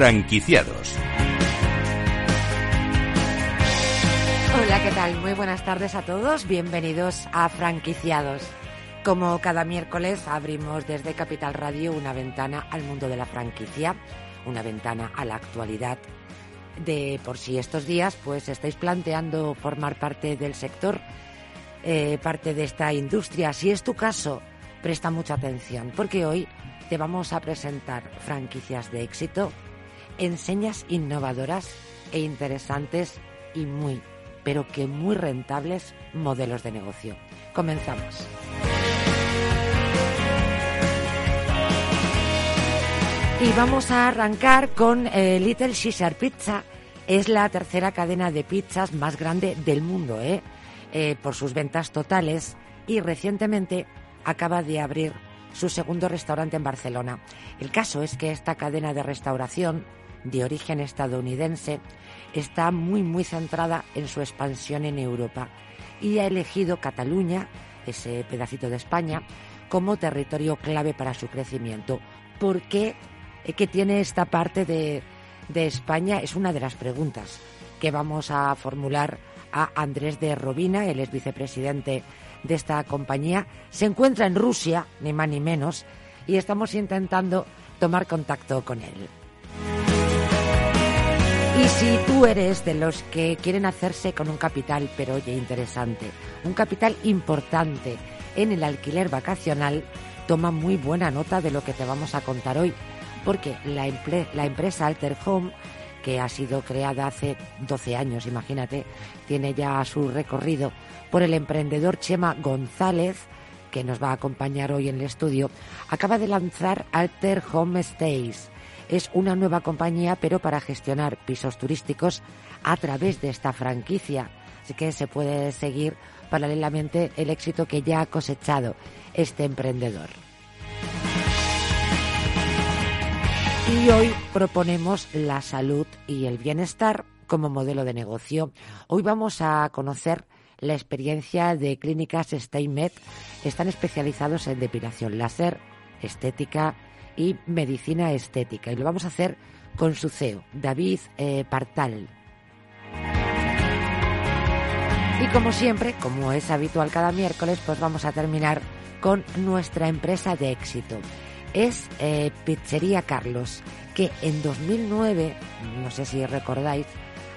Franquiciados. Hola, ¿qué tal? Muy buenas tardes a todos. Bienvenidos a Franquiciados. Como cada miércoles abrimos desde Capital Radio una ventana al mundo de la franquicia, una ventana a la actualidad de por si estos días pues estáis planteando formar parte del sector, eh, parte de esta industria. Si es tu caso, presta mucha atención porque hoy te vamos a presentar franquicias de éxito, enseñas innovadoras e interesantes y muy, pero que muy rentables modelos de negocio. Comenzamos. Y vamos a arrancar con eh, Little Caesar Pizza. Es la tercera cadena de pizzas más grande del mundo, ¿eh? Eh, por sus ventas totales. Y recientemente acaba de abrir su segundo restaurante en Barcelona. El caso es que esta cadena de restauración de origen estadounidense está muy muy centrada en su expansión en Europa y ha elegido Cataluña, ese pedacito de España, como territorio clave para su crecimiento. ¿Por qué eh, que tiene esta parte de, de España es una de las preguntas que vamos a formular a Andrés de Robina, él es vicepresidente de esta compañía. Se encuentra en Rusia, ni más ni menos, y estamos intentando tomar contacto con él. Y si tú eres de los que quieren hacerse con un capital, pero oye, interesante, un capital importante en el alquiler vacacional, toma muy buena nota de lo que te vamos a contar hoy porque la, empresa Alter Home, que ha sido creada hace 12 años, imagínate, tiene ya su recorrido por el emprendedor Chema González, que nos va a acompañar hoy en el estudio, acaba de lanzar Alter Home Stays. Es una nueva compañía, pero para gestionar pisos turísticos a través de esta franquicia. Así que se puede seguir paralelamente el éxito que ya ha cosechado este emprendedor. Y hoy proponemos la salud y el bienestar como modelo de negocio. Hoy vamos a conocer la experiencia de clínicas StayMed. Están especializados en depilación láser, estética y medicina estética. Y lo vamos a hacer con su CEO, David eh, Partal. Y como siempre, como es habitual cada miércoles, pues vamos a terminar con nuestra empresa de éxito es eh, Pizzería Carlos, que en 2009, no sé si recordáis,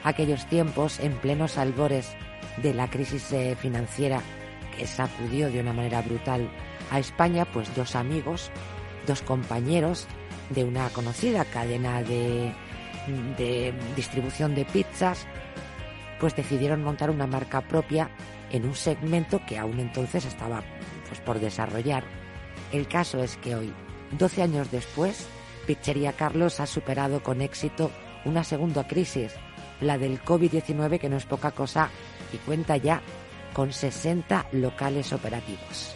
aquellos tiempos en plenos albores de la crisis eh, financiera que sacudió de una manera brutal a España, pues dos amigos, dos compañeros de una conocida cadena de, de distribución de pizzas, pues decidieron montar una marca propia en un segmento que aún entonces estaba pues, por desarrollar. El caso es que hoy 12 años después, Pizzería Carlos ha superado con éxito una segunda crisis, la del COVID-19, que no es poca cosa, y cuenta ya con 60 locales operativos.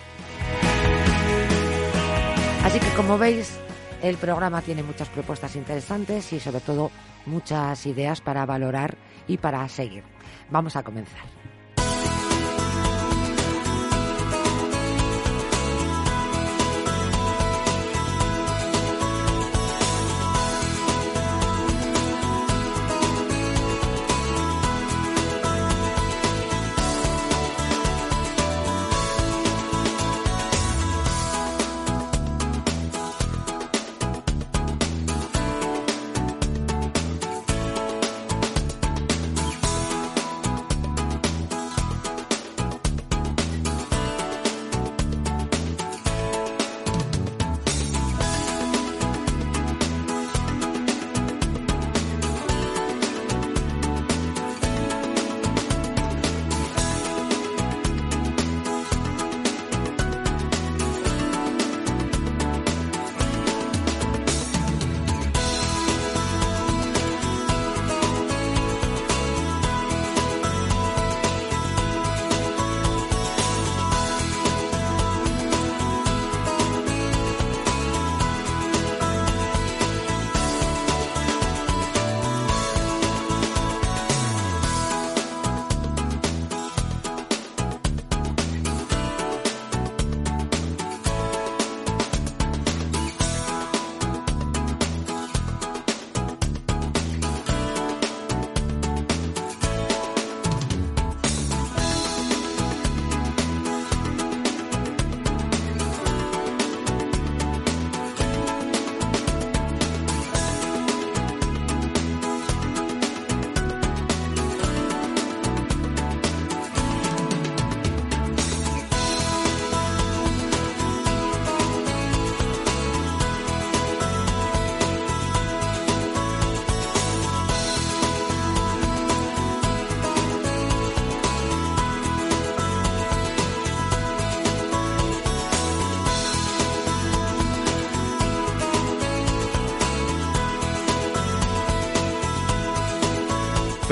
Así que como veis, el programa tiene muchas propuestas interesantes y sobre todo muchas ideas para valorar y para seguir. Vamos a comenzar.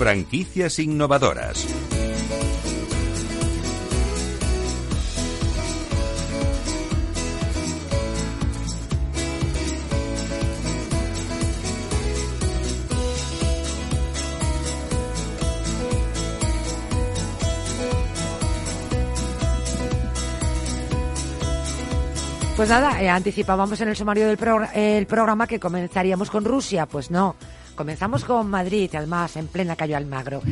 Franquicias innovadoras. Pues nada, eh, anticipábamos en el sumario del el programa que comenzaríamos con Rusia. Pues no, comenzamos con Madrid, además en plena calle Almagro.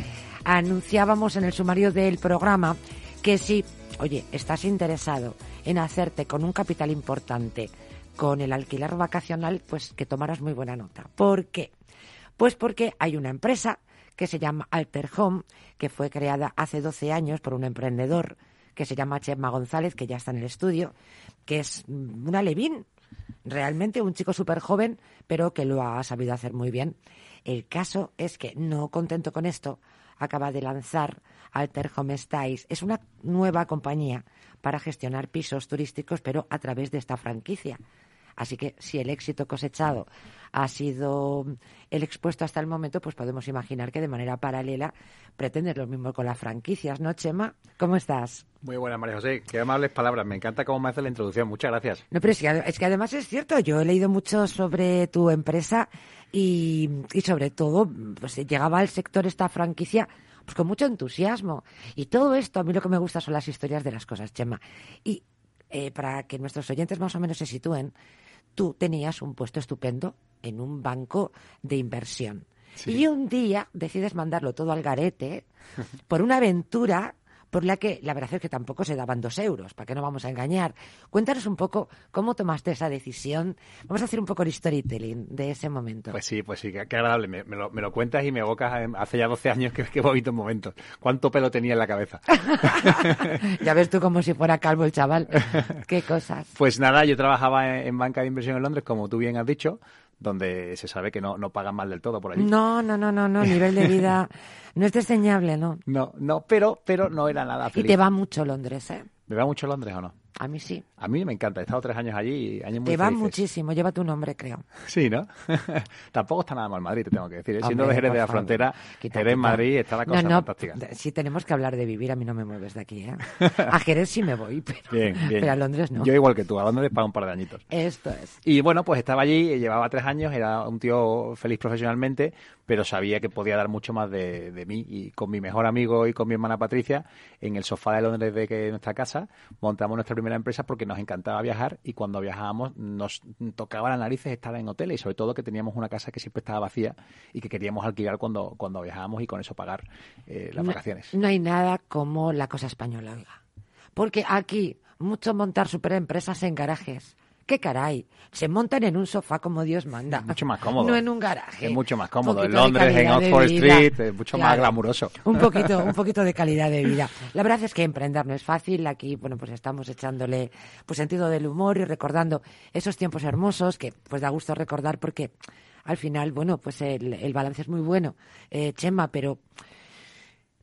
Anunciábamos en el sumario del programa que si, oye, estás interesado en hacerte con un capital importante con el alquiler vacacional, pues que tomaras muy buena nota. ¿Por qué? Pues porque hay una empresa que se llama Alter Home, que fue creada hace 12 años por un emprendedor que se llama Chema González, que ya está en el estudio, que es una levín, realmente un chico súper joven, pero que lo ha sabido hacer muy bien. El caso es que, no contento con esto, acaba de lanzar Alter Home Styles. Es una nueva compañía para gestionar pisos turísticos, pero a través de esta franquicia. Así que si el éxito cosechado ha sido el expuesto hasta el momento, pues podemos imaginar que de manera paralela pretendes lo mismo con las franquicias, ¿no, Chema? ¿Cómo estás? Muy buena, María José. Qué amables palabras. Me encanta cómo me hace la introducción. Muchas gracias. No, pero es que, es que además es cierto. Yo he leído mucho sobre tu empresa y, y sobre todo, pues llegaba al sector esta franquicia pues con mucho entusiasmo. Y todo esto, a mí lo que me gusta son las historias de las cosas, Chema. Y eh, para que nuestros oyentes más o menos se sitúen, tú tenías un puesto estupendo en un banco de inversión. Sí. Y un día decides mandarlo todo al garete por una aventura por la que la verdad es que tampoco se daban dos euros, para que no vamos a engañar. Cuéntanos un poco cómo tomaste esa decisión. Vamos a hacer un poco el storytelling de ese momento. Pues sí, pues sí, qué, qué agradable. Me, me, lo, me, lo, cuentas y me evocas hace ya 12 años, qué, qué bonitos momentos. ¿Cuánto pelo tenía en la cabeza? ya ves tú como si fuera calvo el chaval. Qué cosas. Pues nada, yo trabajaba en, en banca de inversión en Londres, como tú bien has dicho donde se sabe que no, no pagan mal del todo por allí. No, no, no, no, no, nivel de vida no es diseñable, ¿no? No, no, pero, pero no era nada feliz. Y te va mucho Londres, ¿eh? ¿Me va mucho Londres o no? A mí sí. A mí me encanta. He estado tres años allí. Años muy te va muchísimo. Lleva tu nombre, creo. Sí, ¿no? Tampoco está nada mal Madrid, te tengo que decir. ¿eh? Siendo de Jerez de la favor. Frontera, quita, Jerez, quita. Madrid, está la cosa no, no, fantástica. Si tenemos que hablar de vivir, a mí no me mueves de aquí, ¿eh? A Jerez sí me voy, pero, bien, bien. pero a Londres no. Yo igual que tú. A Londres para un par de añitos. Esto es. Y bueno, pues estaba allí, llevaba tres años, era un tío feliz profesionalmente, pero sabía que podía dar mucho más de, de mí. Y con mi mejor amigo y con mi hermana Patricia, en el sofá de Londres de que nuestra casa, montamos nuestra primera empresa porque nos encantaba viajar y cuando viajábamos nos tocaba las narices estar en hoteles y sobre todo que teníamos una casa que siempre estaba vacía y que queríamos alquilar cuando, cuando viajábamos y con eso pagar eh, las no, vacaciones. No hay nada como la cosa española, oiga. Porque aquí, mucho montar superempresas en garajes. ¿Qué caray? Se montan en un sofá como Dios manda. Es mucho más cómodo. No en un garaje. Es mucho más cómodo. En Londres, en Oxford Street, es mucho claro. más glamuroso. Un poquito, un poquito de calidad de vida. La verdad es que emprender no es fácil. Aquí, bueno, pues estamos echándole pues sentido del humor y recordando esos tiempos hermosos que pues da gusto recordar porque al final, bueno, pues el, el balance es muy bueno, eh, Chema, pero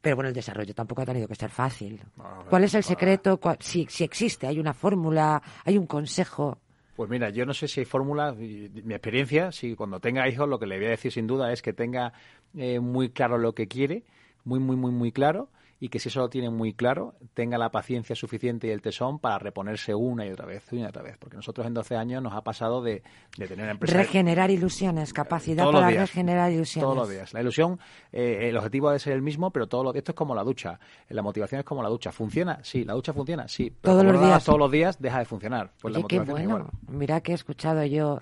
pero bueno, el desarrollo tampoco ha tenido que ser fácil. ¿Cuál es el secreto? ¿Cuál, si, si existe, hay una fórmula, hay un consejo. Pues mira, yo no sé si hay fórmulas. Mi experiencia, si cuando tenga hijos, lo que le voy a decir sin duda es que tenga eh, muy claro lo que quiere, muy, muy, muy, muy claro, y que si eso lo tiene muy claro, tenga la paciencia suficiente y el tesón para reponerse una y otra vez, una y otra vez. Porque nosotros en 12 años nos ha pasado de, de tener una empresa... Regenerar ilusiones, capacidad para regenerar ilusiones. Todos los días. La ilusión, eh, el objetivo debe ser el mismo, pero todo lo, esto es como la ducha. La motivación es como la ducha. ¿Funciona? Sí. ¿La ducha funciona? Sí. todos los días. Todos los días deja de funcionar. Pues la qué bueno. Mira que he escuchado yo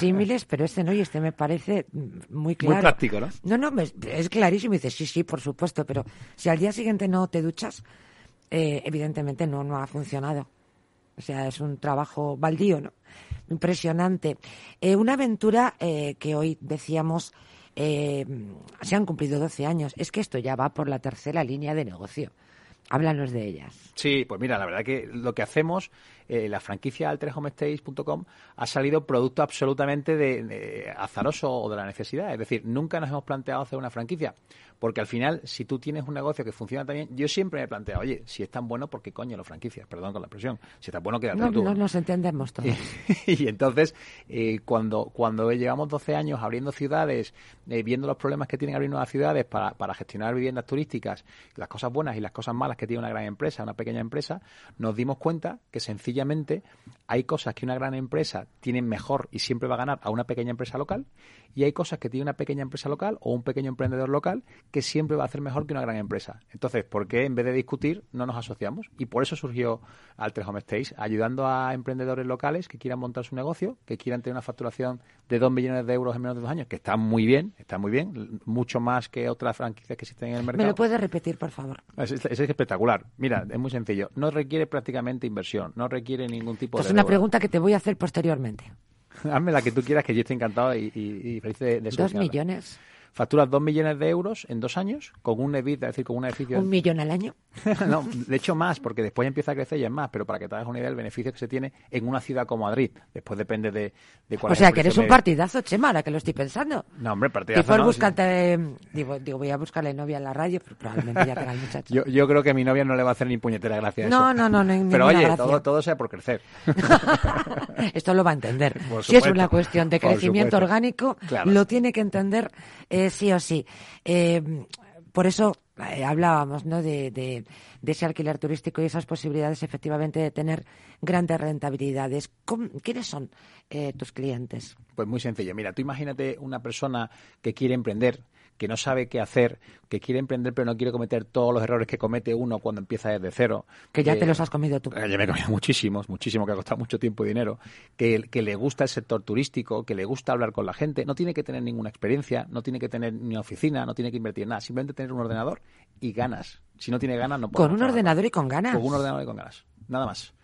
símiles, pero este no, y este me parece muy claro. Muy práctico, ¿no? No, no, es clarísimo. Y dices, sí, sí, por supuesto, pero si al día siguiente no te duchas, eh, evidentemente no, no ha funcionado. O sea, es un trabajo baldío, ¿no? Impresionante. Eh, una aventura eh, que hoy decíamos se han cumplido 12 años. Es que esto ya va por la tercera línea de negocio. Háblanos de ellas. Sí, pues mira, la verdad que lo que hacemos eh, la franquicia altereshomestays.com ha salido producto absolutamente de, azaroso o de la necesidad. Es decir, nunca nos hemos planteado hacer una franquicia. Porque al final, si tú tienes un negocio que funciona también, yo siempre me he planteado, oye, si es tan bueno, ¿por qué coño lo franquicias? Perdón con la expresión. Si es tan bueno, quédate no, tú. No nos entendemos todos. y entonces, eh, cuando, cuando llevamos 12 años abriendo ciudades, eh, viendo los problemas que tienen abrir nuevas ciudades para, para gestionar viviendas turísticas, las cosas buenas y las cosas malas que tiene una gran empresa, una pequeña empresa, nos dimos cuenta que sencillamente hay cosas que una gran empresa tiene mejor y siempre va a ganar a una pequeña empresa local y hay cosas que tiene una pequeña empresa local o un pequeño emprendedor local que siempre va a hacer mejor que una gran empresa. Entonces, ¿por qué en vez de discutir no nos asociamos? Y por eso surgió Alter Home Stays, ayudando a emprendedores locales que quieran montar su negocio, que quieran tener una facturación de 2 millones de euros en menos de dos años, que está muy bien, está muy bien, mucho más que otras franquicias que existen en el mercado. ¿Me lo puedes repetir, por favor? Es, es espectacular. Mira, es muy sencillo. No requiere prácticamente inversión, no requiere ningún tipo de... Es una pregunta que te voy a hacer posteriormente. Hazme la que tú quieras, que yo estoy encantado y, feliz de, de Dos millones facturas 2 millones de euros en dos años con un EBITDA, es decir, con un beneficio... ¿Un millón al año? no, de hecho más, porque después empieza a crecer y es más, pero para que te hagas una idea del beneficio que se tiene en una ciudad como Madrid. Después depende de, de cuál O sea, que eres un partidazo, Chema, ahora que lo estoy pensando. No, hombre, partidazo no, buscarte, digo, digo, voy a buscarle novia en la radio, pero probablemente ya tenga el muchacho. yo, yo creo que a mi novia no le va a hacer ni puñetera gracia a eso. No, no, no, no Pero oye, todo, todo sea por crecer. Esto lo va a entender. si es una cuestión de crecimiento orgánico, lo tiene que entender eh, sí o sí. Eh, por eso eh, hablábamos ¿no? De, ese alquiler turístico y esas posibilidades efectivamente de tener grandes rentabilidades. ¿Quiénes son eh, tus clientes? Pues muy sencillo. Mira, tú imagínate una persona que quiere emprender que no sabe qué hacer, que quiere emprender pero no quiere cometer todos los errores que comete uno cuando empieza desde cero. Que ya te los has comido tú. Ya me he comido muchísimos, muchísimo, que ha costado mucho tiempo y dinero. Que, que le gusta el sector turístico, que le gusta hablar con la gente. No tiene que tener ninguna experiencia, no tiene que tener ni oficina, no tiene que invertir en nada. Simplemente tener un ordenador y ganas. Si no tiene ganas, no puede. Con un ordenador y con ganas. Con un ordenador y con ganas. Nada más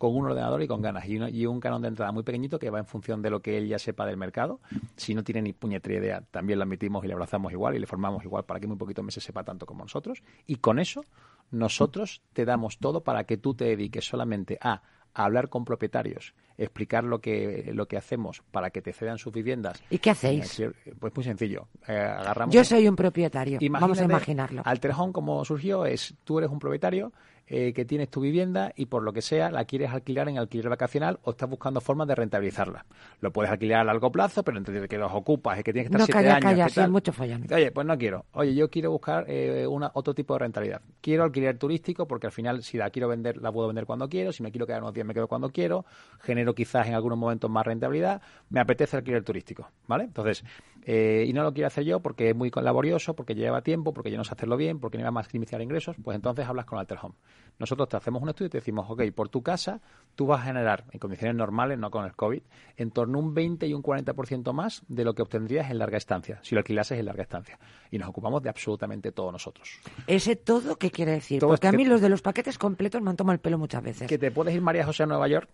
con un ordenador y con ganas y, y, un canon de entrada muy pequeñito que va en función de lo que él ya sepa del mercado. Si no tiene ni puñetera idea, también lo admitimos y le abrazamos igual y le formamos igual para que muy poquito meses sepa tanto como nosotros. Y con eso, nosotros te damos todo para que tú te dediques solamente a hablar con propietarios, explicar lo que lo que hacemos para que te cedan sus viviendas. ¿Y qué hacéis? Pues muy sencillo. Eh, agarramos Yo soy un propietario. Vamos a imaginarlo. Como surgió, es tú eres un propietario eh, que tienes tu vivienda y por lo que sea la quieres alquilar en alquiler vacacional o estás buscando formas de rentabilizarla. Lo puedes alquilar a largo plazo, pero entre que los ocupas y que tienes que estar no, siete calla, años. Calla, mucho follón. Oye, pues no quiero. Oye, yo quiero buscar eh, una, otro tipo de rentabilidad. Quiero alquiler turístico porque al final si la quiero vender, la puedo vender cuando quiero. Si me quiero quedar unos días, me quedo cuando quiero. Genero quizás en algunos momentos más rentabilidad. Me apetece alquiler turístico, ¿vale? Entonces, eh, y no lo quiero hacer yo porque es muy laborioso, porque lleva tiempo, porque yo no sé hacerlo bien, porque no va a maximizar ingresos, pues entonces hablas con Alterhome. Nosotros te hacemos un estudio y te decimos, ok, por tu casa tú vas a generar, en condiciones normales, no con el COVID, en torno a un 20 y un 40% más de lo que obtendrías en larga estancia, si lo alquilases en larga estancia. Y nos ocupamos de absolutamente todo nosotros. ¿Ese todo qué quiere decir? Porque a mí los de los paquetes completos me han tomado el pelo muchas veces. Que te puedes ir María José a Nueva York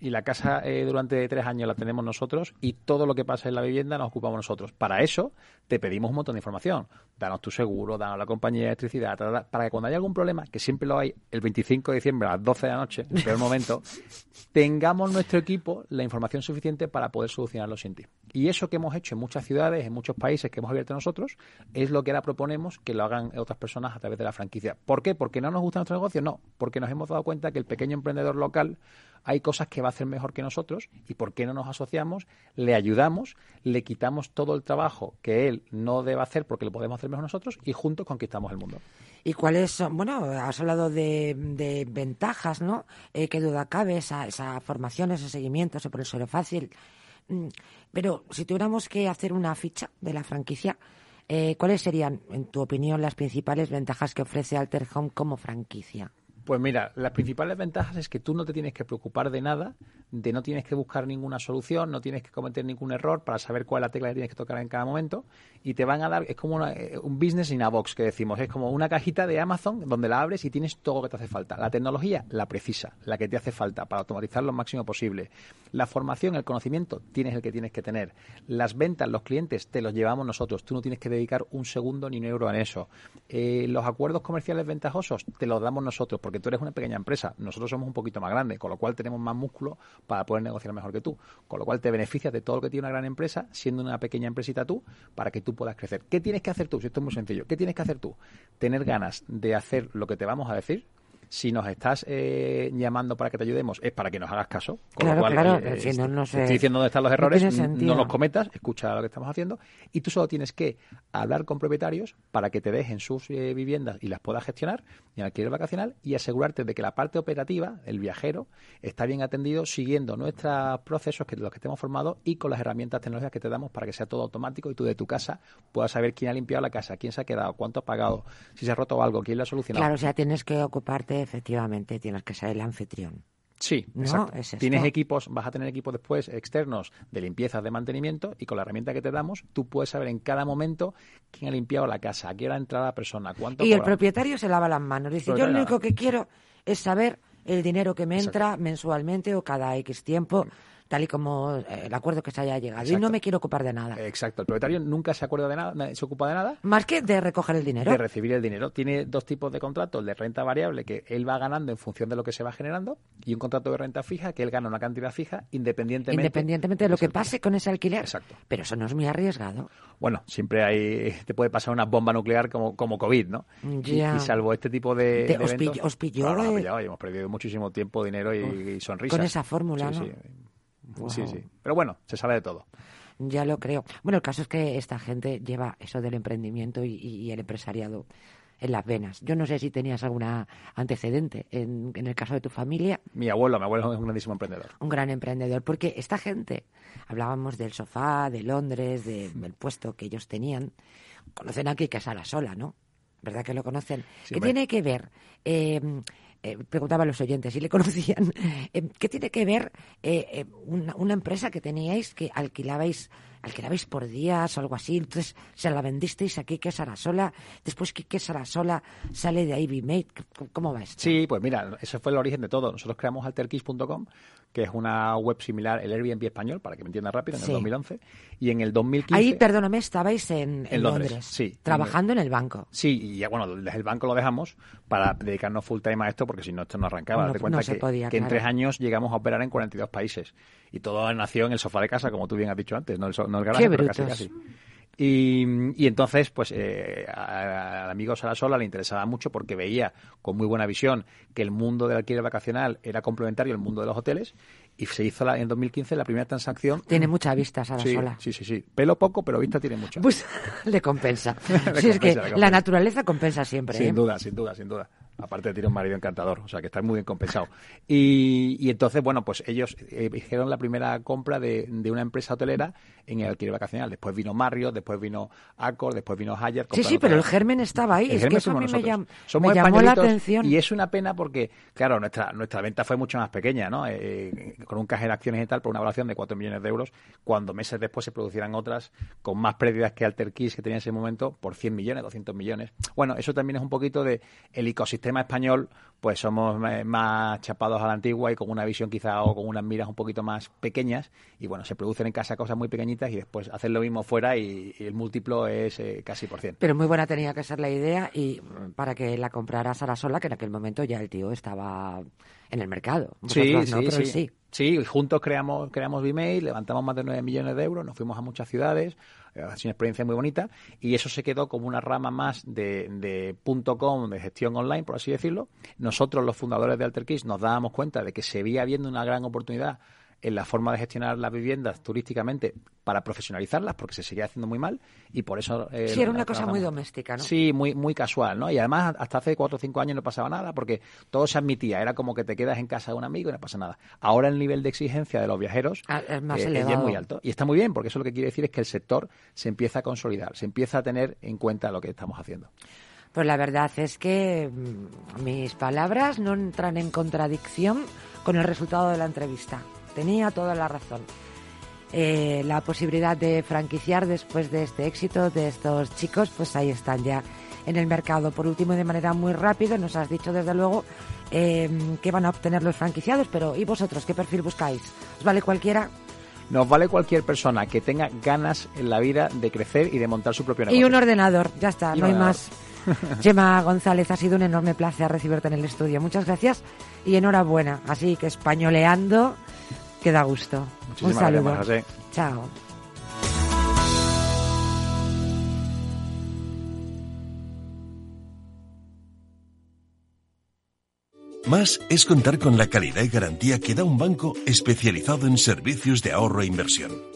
y la casa eh, durante tres años la tenemos nosotros y todo lo que pasa en la vivienda nos ocupamos nosotros. Para eso te pedimos un montón de información. Danos tu seguro, danos la compañía de electricidad, para que cuando haya algún problema, que siempre lo hay el 25 de diciembre a las 12 de la noche, en el peor momento, tengamos nuestro equipo la información suficiente para poder solucionarlo sin ti. Y eso que hemos hecho en muchas ciudades, en muchos países que hemos abierto nosotros, es lo que ahora proponemos que lo hagan otras personas a través de la franquicia. ¿Por qué? ¿Porque no nos gusta nuestro negocio? No, porque nos hemos dado cuenta que el pequeño emprendedor local hay cosas que va a hacer mejor que nosotros y por qué no nos asociamos, le ayudamos, le quitamos todo el trabajo que él no debe hacer porque lo podemos hacer mejor nosotros y juntos conquistamos el mundo. ¿Y cuáles son? Bueno, has hablado de, ventajas, ¿no? Eh, qué duda cabe, esa, esa formación, ese seguimiento, ese proceso fácil. Mm, pero si tuviéramos que hacer una ficha de la franquicia, eh, ¿cuáles serían, en tu opinión, las principales ventajas que ofrece Alter Home como franquicia? Pues mira, las principales ventajas es que tú no te tienes que preocupar de nada, de no tienes que buscar ninguna solución, no tienes que cometer ningún error para saber cuál es la tecla que tienes que tocar en cada momento y te van a dar, es como eh, un business in a box que decimos, es como una cajita de Amazon donde la abres y tienes todo lo que te hace falta. La tecnología, la precisa, la que te hace falta para automatizar lo máximo posible. La formación, el conocimiento, tienes el que tienes que tener. Las ventas, los clientes, te los llevamos nosotros. Tú no tienes que dedicar un segundo ni un euro en eso. Eh, los acuerdos comerciales ventajosos, te los damos nosotros porque tú eres una pequeña empresa, nosotros somos un poquito más grandes, con lo cual tenemos más músculo para poder negociar mejor que tú, con lo cual te beneficias de todo lo que tiene una gran empresa, siendo una pequeña empresita tú, para que tú puedas crecer. ¿Qué tienes que hacer tú? Si esto es muy sencillo, ¿qué tienes que hacer tú? Tener ganas de hacer lo que te vamos a decir, si nos estás eh, llamando para que te ayudemos, es para que nos hagas caso. Con claro, claro. Eh, si no, no sé, estoy diciendo dónde están los errores, no, los cometas, escucha lo que estamos haciendo y tú solo tienes que hablar con propietarios para que te dejen sus eh, viviendas y las puedas gestionar en alquiler vacacional y asegurarte de que la parte operativa, el viajero, está bien atendido siguiendo nuestros procesos que los que estemos formados y con las herramientas tecnológicas que te damos para que sea todo automático y tú de tu casa puedas saber quién ha limpiado la casa, quién se ha quedado, cuánto ha pagado, si se ha roto algo, quién lo ha solucionado. Claro, o sea, tienes que ocuparte efectivamente tienes que ser el anfitrión. Sí, exacto. Tienes equipos, vas a tener equipos después externos de limpieza, de mantenimiento y con la herramienta que te damos tú puedes saber en cada momento quién ha limpiado la casa, a qué hora ha entrado la persona, cuánto. Y el propietario se lava las manos. Dice, yo lo único que quiero es saber el dinero que me entra mensualmente o cada X tiempo tal y como eh, el acuerdo que se haya llegado. Y no me quiero ocupar de nada. Exacto. El propietario nunca se acuerda de nada, se ocupa de nada. Más que de recoger el dinero. De recibir el dinero. Tiene dos tipos de contratos, el de renta variable que él va ganando en función de lo que se va generando y un contrato de renta fija que él gana una cantidad fija independientemente. Independientemente de lo que pase con ese alquiler. Exacto. Pero eso no es muy arriesgado. Bueno, siempre hay, te puede pasar una bomba nuclear como, como COVID, ¿no? Ya. Y, salvo este tipo de, de, os, pilló, os pilló, hemos perdido muchísimo tiempo, dinero y, sonrisas. Con esa fórmula, ¿no? Sí, sí. Pero bueno, se sabe de todo. Ya lo creo. Bueno, el caso es que esta gente lleva eso del emprendimiento y, el empresariado en las venas. Yo no sé si tenías alguna antecedente en, el caso de tu familia. Mi abuelo, mi abuelo es un grandísimo emprendedor. Un gran emprendedor, porque esta gente, hablábamos del sofá, de Londres, del puesto que ellos tenían, conocen aquí que es a la sola, ¿no? ¿Verdad que lo conocen? ¿Qué tiene que ver? Eh, eh, preguntaba a los oyentes si le conocían, eh, ¿qué tiene que ver eh, una, una, empresa que teníais que alquilabais alquilabais por días o algo así, entonces se la vendisteis aquí que Sarasola, después que Sarasola sale de Ivy Mate, ¿cómo va esto? Sí, pues mira, ese fue el origen de todo. Nosotros creamos alterkiss.com, que es una web similar, el Airbnb español, para que me entiendas rápido, en el 2011, y en el 2015... Ahí, perdóname, estabais en, en, Londres, sí. Trabajando en el, banco. Sí, y ya, bueno, desde el banco lo dejamos para dedicarnos full time a esto, porque si no, esto no arrancaba. No, cuenta que, que en tres años llegamos a operar en 42 países. Y todo nació en el sofá de casa, como tú bien has dicho antes, no el, no el garaje, pero casi casi. Y, entonces, pues eh, al amigo Sarasola le interesaba mucho porque veía con muy buena visión que el mundo del alquiler vacacional era complementario al mundo de los hoteles y se hizo la, en 2015 la primera transacción. Tiene mucha vista Sarasola. Sí, sí, sí, Pelo poco, pero vista tiene mucha. Pues le compensa. sí, es que la naturaleza compensa siempre. Sin ¿eh? duda, sin duda, sin duda. Aparte tiene un marido encantador, o sea que está muy bien compensado. Y, y entonces, bueno, pues ellos eh, hicieron la primera compra de, de, una empresa hotelera en el alquiler vacacional. Después vino Marriott, después vino Accor, después vino Hyatt. Sí, sí, pero el germen estaba ahí. es que eso a mí me, somos me llamó la atención. Y es una pena porque, claro, nuestra nuestra venta fue mucho más pequeña, ¿no? Eh, con un caje de acciones y tal, por una evaluación de 4 millones de euros, cuando meses después se producieran otras con más pérdidas que Alter que tenía en ese momento por 100 millones, 200 millones. Bueno, eso también es un poquito de el ecosistema sistema español, pues somos más chapados a la antigua y con una visión quizá o con unas miras un poquito más pequeñas y bueno, se producen en casa cosas muy pequeñitas y después hacer lo mismo fuera y, el múltiplo es eh, casi por cien. Pero muy buena tenía que ser la idea y para que la comprara Sara Sola, que en aquel momento ya el tío estaba en el mercado. Sí, sí, sí. sí. juntos creamos, creamos Vmail, levantamos más de 9 millones de euros, nos fuimos a muchas ciudades, ha sido una experiencia muy bonita y eso se quedó como una rama más de, de .com, de gestión online, por así decirlo. Nosotros, los fundadores de AlterKeys, nos dábamos cuenta de que se veía viendo una gran oportunidad en la forma de gestionar las viviendas turísticamente para profesionalizarlas, porque se seguía haciendo muy mal y por eso... Eh, sí, era una cosa muy doméstica, ¿no? Sí, muy, muy casual, ¿no? Y además hasta hace cuatro o cinco años no pasaba nada porque todo se admitía, era como que te quedas en casa de un amigo y no pasa nada. Ahora el nivel de exigencia de los viajeros ah, es, más eh, elevado. muy alto. Y está muy bien, porque eso lo que quiere decir es que el sector se empieza a consolidar, se empieza a tener en cuenta lo que estamos haciendo. Pues la verdad es que mm, mis palabras no entran en contradicción con el resultado de la entrevista. Tenía toda la razón. Eh, la posibilidad de franquiciar después de este éxito de estos chicos, pues ahí están ya en el mercado. Por último, de manera muy rápida, nos has dicho desde luego eh, que van a obtener los franquiciados, pero ¿y vosotros qué perfil buscáis? ¿Os vale cualquiera? Nos vale cualquier persona que tenga ganas en la vida de crecer y de montar su propio negocio. Y un ordenador, ya está, no hay más. Gemma González, ha sido un enorme placer recibirte en el estudio. Muchas gracias y enhorabuena. Así que españoleando que da gusto. Un saludo. Chao. Más es contar con la calidad y garantía que da un banco especializado en servicios de ahorro e inversión.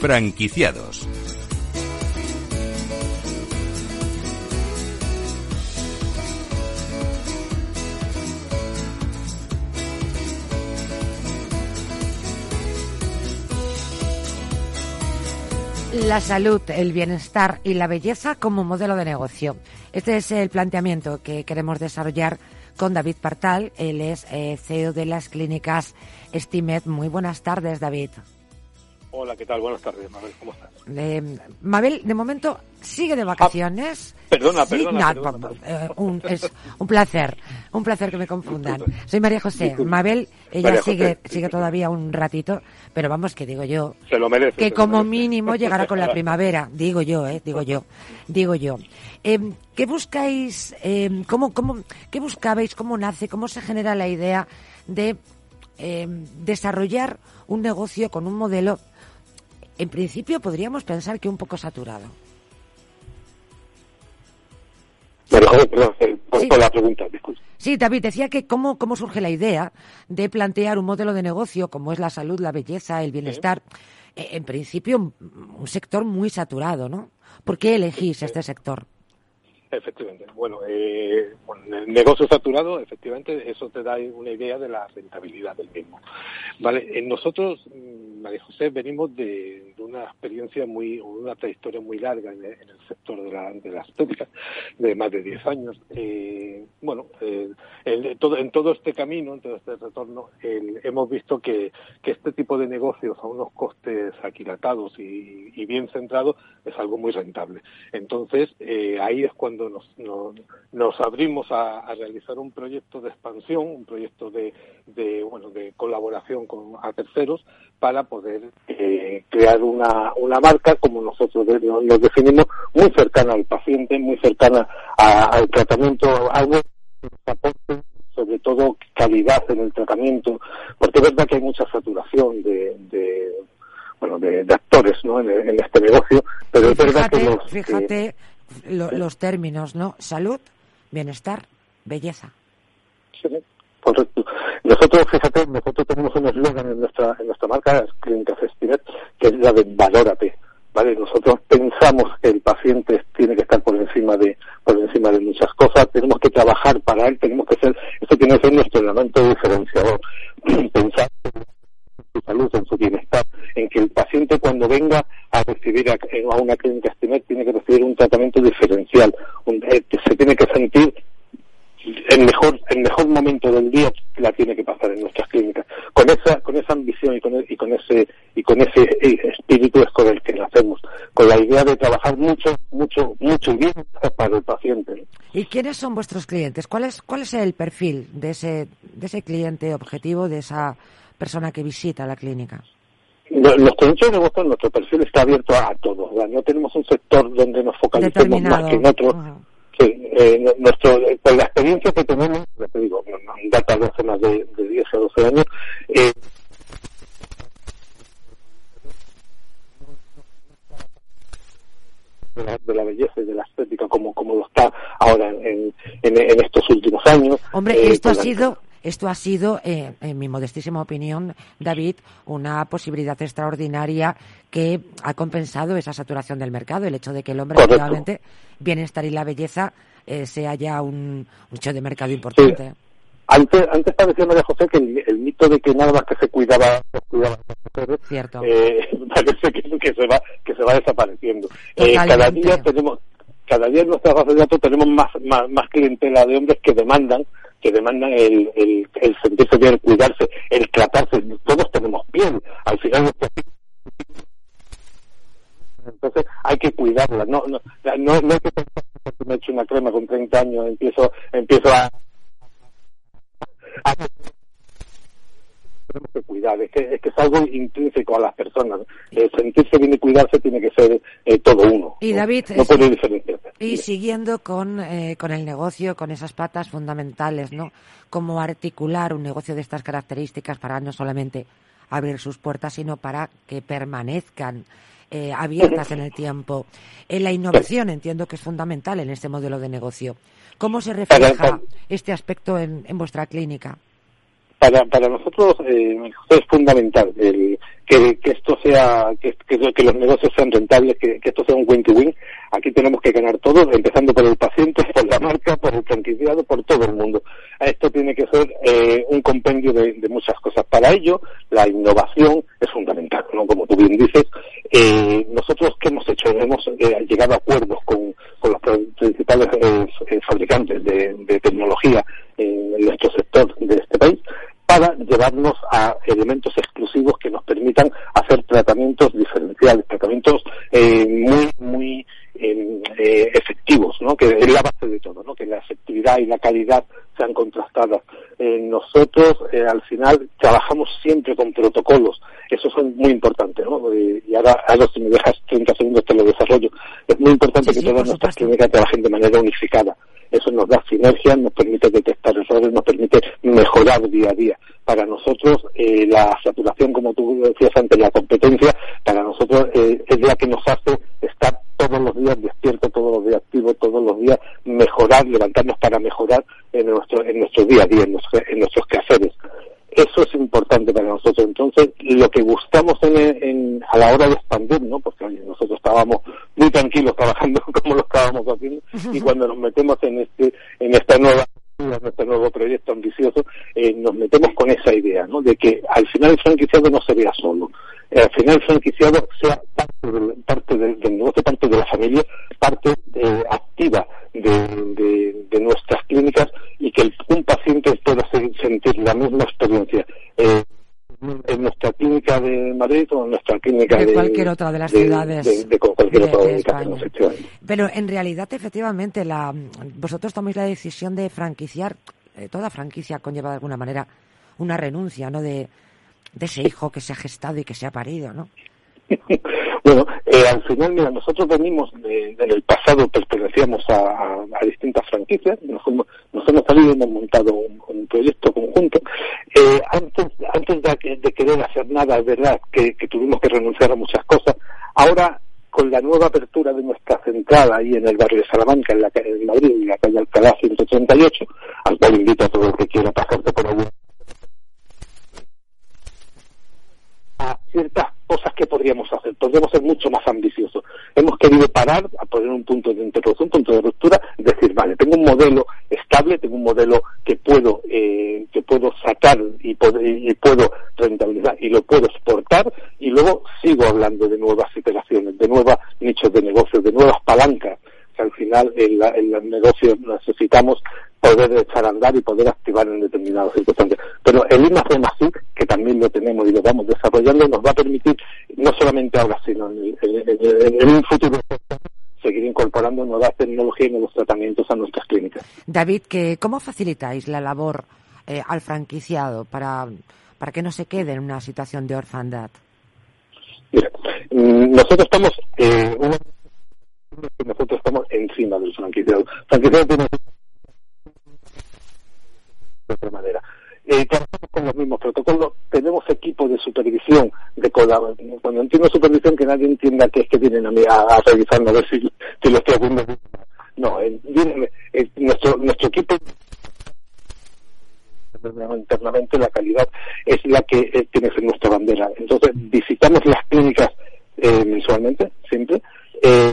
Franquiciados. La salud, el bienestar y la belleza como modelo de negocio. Este es el planteamiento que queremos desarrollar con David Partal. Él es eh, CEO de las clínicas Estimed. Muy buenas tardes, David. Hola, ¿qué tal? Buenas tardes, Mabel, ¿cómo estás? Eh, Mabel, de momento, sigue de vacaciones. Ah, perdona, Sí, perdona, no, perdona. eh, un, es un placer, un placer que me confundan. Soy María José. Disculpe. Mabel, ella María José. sigue, sigue todavía un ratito, pero vamos, que digo yo, Se lo merece. que como merece. mínimo llegará con la primavera, digo yo, eh, digo yo, digo yo. Eh, ¿Qué buscáis, eh, cómo, cómo, qué buscabais, cómo nace, cómo se genera la idea de eh, desarrollar un negocio con un modelo, en principio podríamos pensar que un poco saturado? Eh, por, Sí. por la pregunta, disculpe. Sí, David, decía que cómo, cómo surge la idea de plantear un modelo de negocio como es la salud, la belleza, el bienestar. Eh, En principio, un, un sector muy saturado, ¿no? ¿Por qué elegís este sector? Efectivamente. Bueno, eh, el negocio saturado, efectivamente, eso te da una idea de la rentabilidad del mismo. Vale, Eh, nosotros, mm, María José, venimos de, una experiencia muy, una trayectoria muy larga en el, sector de la, de la estética, de más de 10 años. Eh, bueno, eh, todo, en todo este camino, en todo este retorno, el- hemos visto que, que este tipo de negocios a unos costes aquilatados y, y bien centrados es algo muy rentable. Entonces, eh, ahí es cuando nos, nos, nos abrimos a, a realizar un proyecto de expansión, un proyecto de, de, bueno, de colaboración con a terceros para poder eh, crear una, una marca, como nosotros lo definimos, muy cercana al paciente, muy cercana a- al tratamiento, algo que nos sobre todo calidad en el tratamiento, porque es verdad que hay mucha saturación de, de bueno, de, de actores ¿no? en, en este negocio, pero Y es verdad que fíjate, los, eh, fíjate lo- los términos, ¿no? Salud, bienestar, belleza. Correcto. Nosotros, fíjate, nosotros tenemos un eslogan en nuestra, en nuestra marca, Clínica Festinet, que es la de valórate. ¿Vale? Nosotros pensamos que el paciente tiene que estar por encima de, por encima de muchas cosas, tenemos que trabajar para él, tenemos que ser, esto tiene que ser nuestro elemento diferenciador. Pensar en su salud, en su bienestar, en que el paciente cuando venga a recibir a, una clínica Stimet tiene que recibir un tratamiento diferencial, un- eh, se tiene que sentir el mejor el mejor momento del día la tiene que pasar en nuestras clínicas con esa con esa ambición y con y con ese y con ese eh, espíritu es con el que lo hacemos con la idea de trabajar mucho mucho mucho bien para el paciente. ¿Y quiénes son vuestros clientes? ¿Cuál es, cuál es el perfil de ese, de ese cliente objetivo, de esa persona que visita la clínica? Lo- Los clientes de negocio, nuestro perfil está abierto a, a todos. ¿verdad? No tenemos un sector donde nos focalicemos más que en otro. Ujú. Sí, eh, nuestro, eh, con la experiencia que tenemos, ya te digo, data de hace más de, de 10 o 12 años, eh, de la, de la belleza y de la estética como, como lo está ahora en, en, en estos últimos años. Hombre, Eh, esto ha la- sido, esto ha sido, eh, en mi modestísima opinión, David, una posibilidad extraordinaria que ha compensado esa saturación del mercado, el hecho de que el hombre, efectivamente, bienestar y la belleza eh, sea ya un, un hecho de mercado importante. Antes, antes parecía María José que el, el mito de que nada más que se cuidaba, se mujeres, Cierto. eh, parece que, que se va que se va desapareciendo. Eh, cada día tenemos cada día en nuestra base de datos tenemos más, más, más clientela de hombres que demandan que demandan el, el, el sentirse bien, el cuidarse, el tratarse. Todos tenemos piel. Al final entonces hay que cuidarla. No, no, no, no hay que me he una crema con 30 años empiezo, empiezo a, a- tenemos que cuidar. Es que, es que es algo intrínseco a las personas. Eh, sentirse bien y cuidarse tiene que ser eh, todo uno. Y ¿no? David, no es- puede diferenciarse. Y siguiendo con, eh, con el negocio, con esas patas fundamentales, ¿no? Cómo articular un negocio de estas características para no solamente abrir sus puertas, sino para que permanezcan eh, abiertas en el tiempo. En la innovación entiendo que es fundamental en este modelo de negocio. ¿Cómo se refleja este aspecto en, en vuestra clínica? Para, para nosotros eh, es fundamental el, que, esto sea, que, los negocios sean rentables, que, esto sea un win-to-win. Aquí tenemos que ganar todos, empezando por el paciente, por la marca, por el franquiciado, por todo el mundo. Esto tiene que ser eh, un compendio de, muchas cosas. Para ello, la innovación es fundamental, ¿no? Como tú bien dices, eh, nosotros qué hemos hecho, hemos eh, llegado a acuerdos con, con los principales eh, fabricantes de tecnología en nuestro sector de este país para llevarnos a elementos exclusivos que nos permitan hacer tratamientos diferenciales, tratamientos eh, muy, muy eh, eh, efectivos, ¿no? que es la base de todo, ¿no? que la efectividad y la calidad sean contrastadas. Eh, nosotros, eh, al final, trabajamos siempre con protocolos, eso es muy importante, ¿no? Eh, y ahora, ahora, si me dejas 30 segundos te lo desarrollo. Es muy importante Sí, que sí, todas nuestras clínicas trabajen de manera unificada. Eso nos da sinergia, nos permite detectar errores, nos permite mejorar día a día. Para nosotros, eh, la saturación, como tú decías antes, la competencia, para nosotros eh, es la que nos hace estar todos los días despiertos, todos los días activos, todos los días mejorar, levantarnos para mejorar en nuestro, en nuestro día a día, en, nuestro- en nuestros quehaceres. Eso es importante para nosotros. Entonces, lo que buscamos en, en- a la hora de expandir, ¿no? Porque oye, nosotros estábamos muy tranquilos trabajando como lo estábamos haciendo y cuando nos metemos en este, en esta nueva en este nuevo proyecto ambicioso, eh, nos metemos con esa idea, ¿no? De que al final el franquiciado no se vea solo. Eh, al final el franquiciado sea parte del, parte del, del negocio, parte de la familia, parte eh, activa de, de- de nuestras clínicas que un paciente pueda se- sentir la misma experiencia. eh, en nuestra clínica de Madrid o en nuestra clínica De de, cualquier otra de las ciudades de, de cualquier otra España. Pero en realidad, efectivamente, la, vosotros tomáis la decisión de franquiciar, eh, toda franquicia conlleva de alguna manera una renuncia, ¿no? De, de ese hijo que se ha gestado y que se ha parido, ¿no? Bueno, eh, al final, mira, nosotros venimos de, en el pasado, pertenecíamos a, distintas franquicias, nos, nos hemos salido y hemos montado un, proyecto conjunto. Eh, antes antes de, que- de querer hacer nada, es verdad que, tuvimos que renunciar a muchas cosas. Ahora, con la nueva apertura de nuestra central ahí en el barrio de Salamanca, en, la, en Madrid, en la calle Alcalá 138, al cual invito a todo el que quiera pasarte por allí a ciertas cosas que podríamos hacer. Podríamos ser mucho más ambiciosos. Hemos querido parar, a poner un punto de interrupción, un punto de ruptura, decir, vale, tengo un modelo estable, tengo un modelo que puedo eh, que puedo sacar y, pod- y puedo rentabilizar y lo puedo exportar y luego sigo hablando de nuevas iteraciones, de nuevos nichos de negocio, de nuevas palancas al final en, la- en los negocios necesitamos poder echar a andar y poder activar en determinadas circunstancias. Pero el I más también lo tenemos y lo vamos desarrollando, nos va a permitir, no solamente ahora, sino en, en- en- en un futuro seguir incorporando nuevas tecnologías y nuevos tratamientos a nuestras clínicas. David, que, ¿cómo facilitáis la labor eh, al franquiciado para, para que no se quede en una situación de orfandad? Mira, mm, nosotros estamos, eh, que nosotros estamos encima del franquiciado. El franquiciado tiene de otra manera. Eh, trabajamos con los mismos protocolos, tenemos equipos de supervisión, de colaboración. Cuando entiendo supervisión, que nadie entienda que es que vienen a, mí a, revisarme a ver si, si lo estoy haciendo. No, eh, vienen, eh, nuestro, nuestro equipo internamente la calidad es la que eh, tiene que ser nuestra bandera. Entonces, visitamos las clínicas eh, mensualmente, siempre, eh,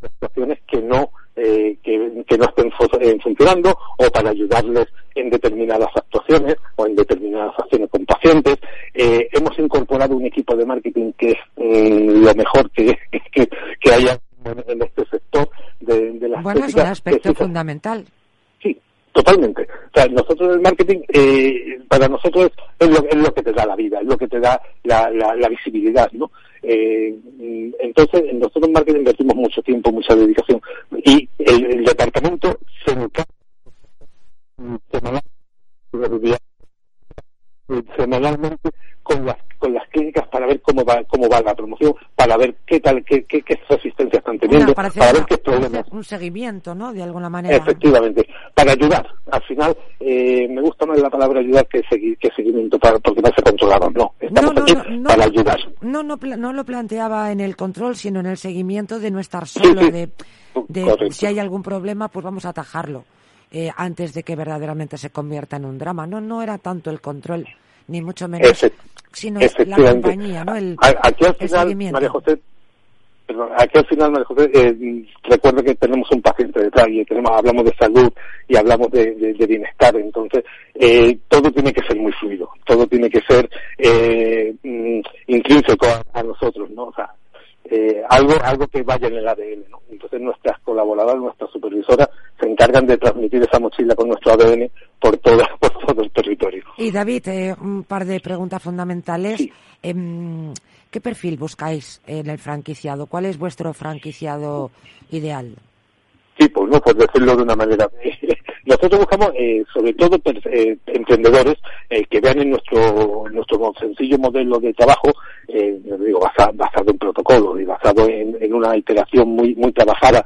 situaciones que no eh, que, que no estén eh, funcionando o para ayudarles en determinadas actuaciones o en determinadas acciones con pacientes. Eh, hemos incorporado un equipo de marketing que es mm, lo mejor que, que, que haya en, este sector de, de la Bueno, es un aspecto que fundamental. Sí, totalmente. O sea, nosotros el marketing, eh, para nosotros es lo, es lo que te da la vida, es lo que te da la, la, la visibilidad, ¿no? Eh, mm, entonces, nosotros en marketing invertimos mucho tiempo, mucha dedicación el, departamento se encarga semanal- semanalmente con las con las clínicas para ver cómo va cómo va la promoción, para ver qué tal qué, qué, qué resistencia están teniendo, para ver una- qué problemas un seguimiento, ¿no? De alguna manera. Efectivamente, para ayudar. Al final, eh, me gusta más la palabra ayudar que, segui- que seguimiento, para, porque parece controlado. No, estamos No, no, aquí no, no. para ayudar. No, no, no lo planteaba en el control, sino en el seguimiento de no estar solo, sí. de, si hay algún problema, pues vamos a atajarlo eh, antes de que verdaderamente se convierta en un drama. No, no era tanto el control, ni mucho menos, sino la compañía, ¿no? El, aquí al final, seguimiento. María José, perdón, aquí al final, María José, eh, recuerda que tenemos un paciente detrás y tenemos, hablamos de salud y hablamos de, de- de bienestar, entonces eh, todo tiene que ser muy fluido, todo tiene que ser eh, mm, intrínseco a, a nosotros, ¿no? O sea, eh, algo algo que vaya en el ADN, ¿no? Entonces nuestras colaboradoras, nuestras supervisoras se encargan de transmitir esa mochila con nuestro ADN por todo por todo el territorio. Y David, eh, un par de preguntas fundamentales. Em, ¿Qué perfil buscáis en el franquiciado? ¿Cuál es vuestro franquiciado ideal? Sí, pues no, por decirlo de una manera. Nosotros buscamos, eh, sobre todo, eh, emprendedores eh, que vean en nuestro nuestro sencillo modelo de trabajo, digo, basado, en protocolos y basado en, una iteración muy muy trabajada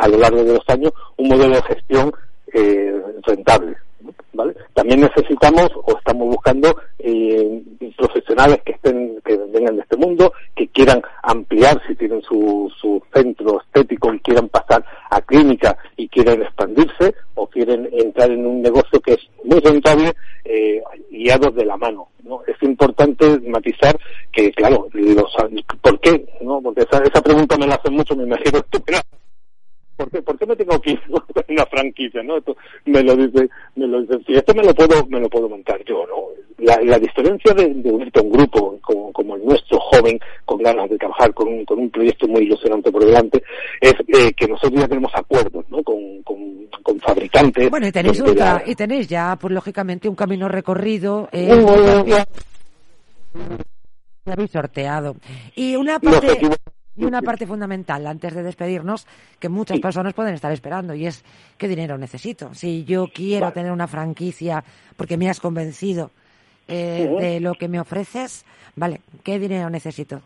a lo largo de los años, un modelo de gestión rentable. ¿Vale? También necesitamos o estamos buscando eh, profesionales que estén que vengan de este mundo, que quieran ampliar si tienen su, su centro estético y quieran pasar a clínica y quieren expandirse o quieren entrar en un negocio que es muy rentable eh, guiados de la mano. ¿no? Es importante matizar que, claro, los, ¿por qué? ¿no? Porque esa, esa pregunta me la hacen mucho, me imagino tú, ¿por qué, ¿por qué me tengo que ir a una franquicia? ¿no? Esto me lo dice, me lo dice, si esto me lo puedo, me lo puedo montar yo, ¿no? La, la diferencia de, unirte a un grupo como, como, el nuestro, joven, con ganas de trabajar con un, con un proyecto muy ilusionante por delante, es eh, que nosotros ya tenemos acuerdos, ¿no? Con, con, con fabricantes. Bueno, y tenéis, y tenéis ya, pues lógicamente, un camino recorrido. Eh, habéis sorteado. Y una parte... Y una parte fundamental, antes de despedirnos, que muchas personas pueden estar esperando, y es qué dinero necesito. Si yo quiero tener una franquicia porque me has convencido eh, de lo que me ofreces, vale, ¿qué dinero necesito?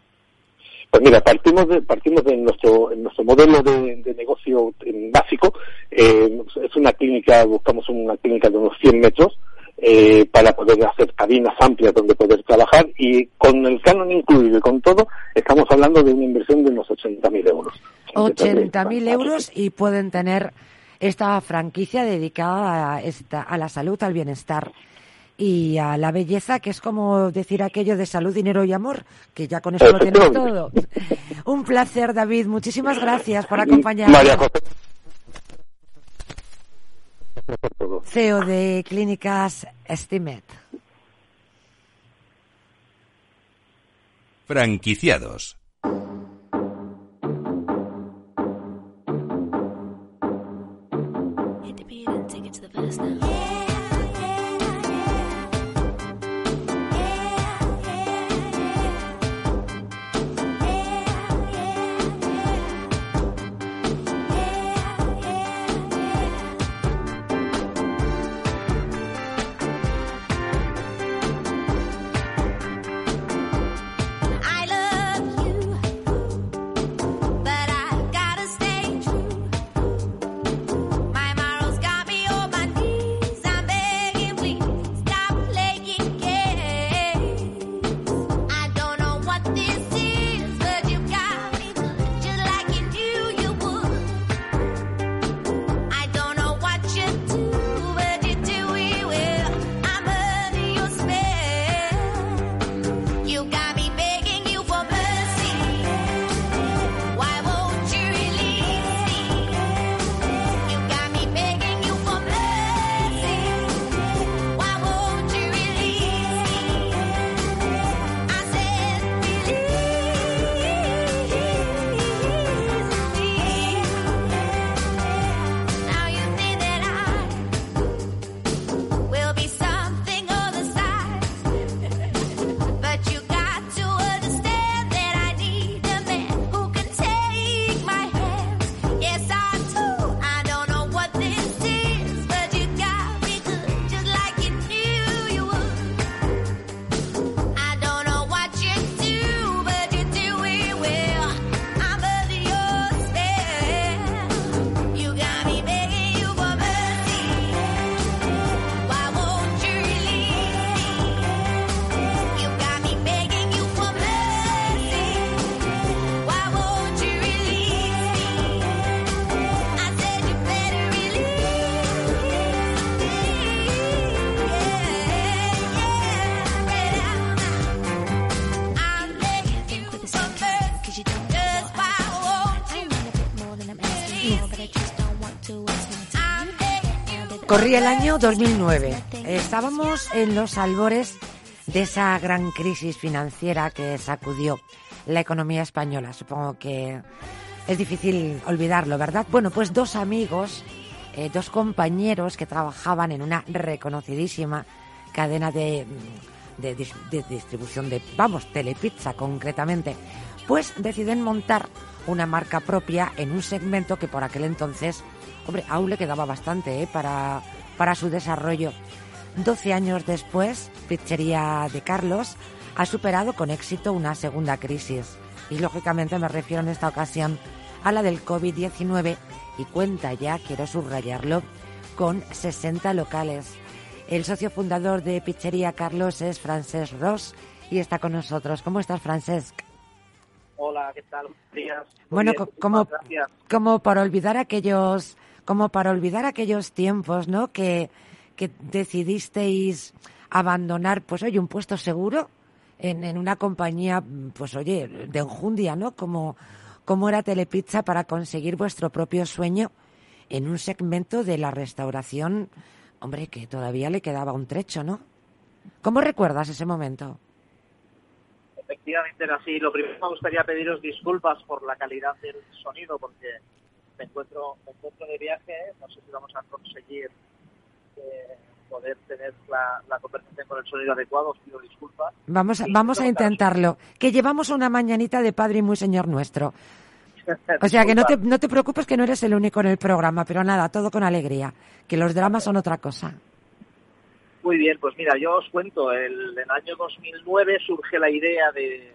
Pues mira, partimos de, partimos de nuestro, nuestro modelo de, negocio básico. Eh, es una clínica, buscamos una clínica de unos 100 metros, eh, para poder hacer cabinas amplias donde poder trabajar y con el canon incluido y con todo estamos hablando de una inversión de unos 80.000 euros. 80.000 euros y pueden tener esta franquicia dedicada a, esta, a la salud, al bienestar y a la belleza, que es como decir aquello de salud, dinero y amor, que ya con eso lo tiene todo. Un placer, David. Muchísimas gracias por acompañarnos. CEO de Clínicas Estimet. Franquiciados. Corría el año 2009. Estábamos en los albores de esa gran crisis financiera que sacudió la economía española. Supongo que es difícil olvidarlo, ¿verdad? Bueno, pues dos amigos, eh, dos compañeros que trabajaban en una reconocidísima cadena de, de, de distribución de, vamos, telepizza concretamente, pues deciden montar una marca propia en un segmento que por aquel entonces, hombre, aún le quedaba bastante ¿eh? para, para su desarrollo. 12 años después, Pizzería de Carlos ha superado con éxito una segunda crisis. Y lógicamente me refiero en esta ocasión a la del COVID-19 y cuenta ya, quiero subrayarlo, con 60 locales. El socio fundador de Pizzería Carlos es Francesc Ross y está con nosotros. ¿Cómo estás, Francesc? Hola, ¿qué tal? Días. Bueno, como, como para olvidar aquellos, como para olvidar aquellos tiempos, ¿no? Que, decidisteis abandonar, pues oye, un puesto seguro en, en una compañía, pues oye, de enjundia, ¿no? Como, como era Telepizza para conseguir vuestro propio sueño en un segmento de la restauración, hombre, que todavía le quedaba un trecho, ¿no? ¿Cómo recuerdas ese momento? Efectivamente era así. Lo primero me gustaría pediros disculpas por la calidad del sonido, porque me encuentro, me encuentro de viaje, no sé si vamos a conseguir eh, poder tener la, la, conversación con el sonido adecuado, os pido disculpas. Vamos, a, vamos a intentarlo. Que llevamos una mañanita de Padre y Muy Señor Nuestro. O sea que no te, no te preocupes que no eres el único en el programa, pero nada, todo con alegría, que los dramas son otra cosa. Muy bien, pues mira, yo os cuento, el, en el año 2009 surge la idea de,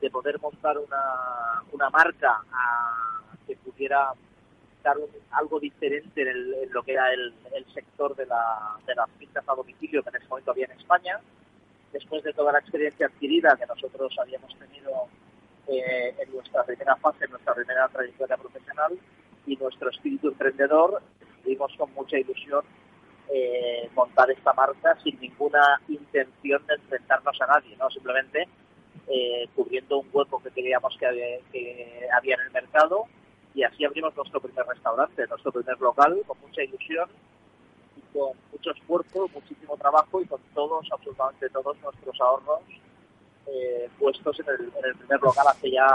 de poder montar una, una marca a, pudiera dar algo diferente en, el, en, lo que era el, el sector de, la, de las pistas a domicilio que en ese momento había en España. Después de toda la experiencia adquirida que nosotros habíamos tenido eh, en nuestra primera fase, en nuestra primera trayectoria profesional y nuestro espíritu emprendedor, decidimos con mucha ilusión eh, montar esta marca sin ninguna intención de enfrentarnos a nadie, no simplemente eh, cubriendo un hueco que creíamos que que había en el mercado y así abrimos nuestro primer restaurante, nuestro primer local con mucha ilusión y con mucho esfuerzo, muchísimo trabajo y con todos, absolutamente todos nuestros ahorros eh, puestos en el, en el, primer local hace ya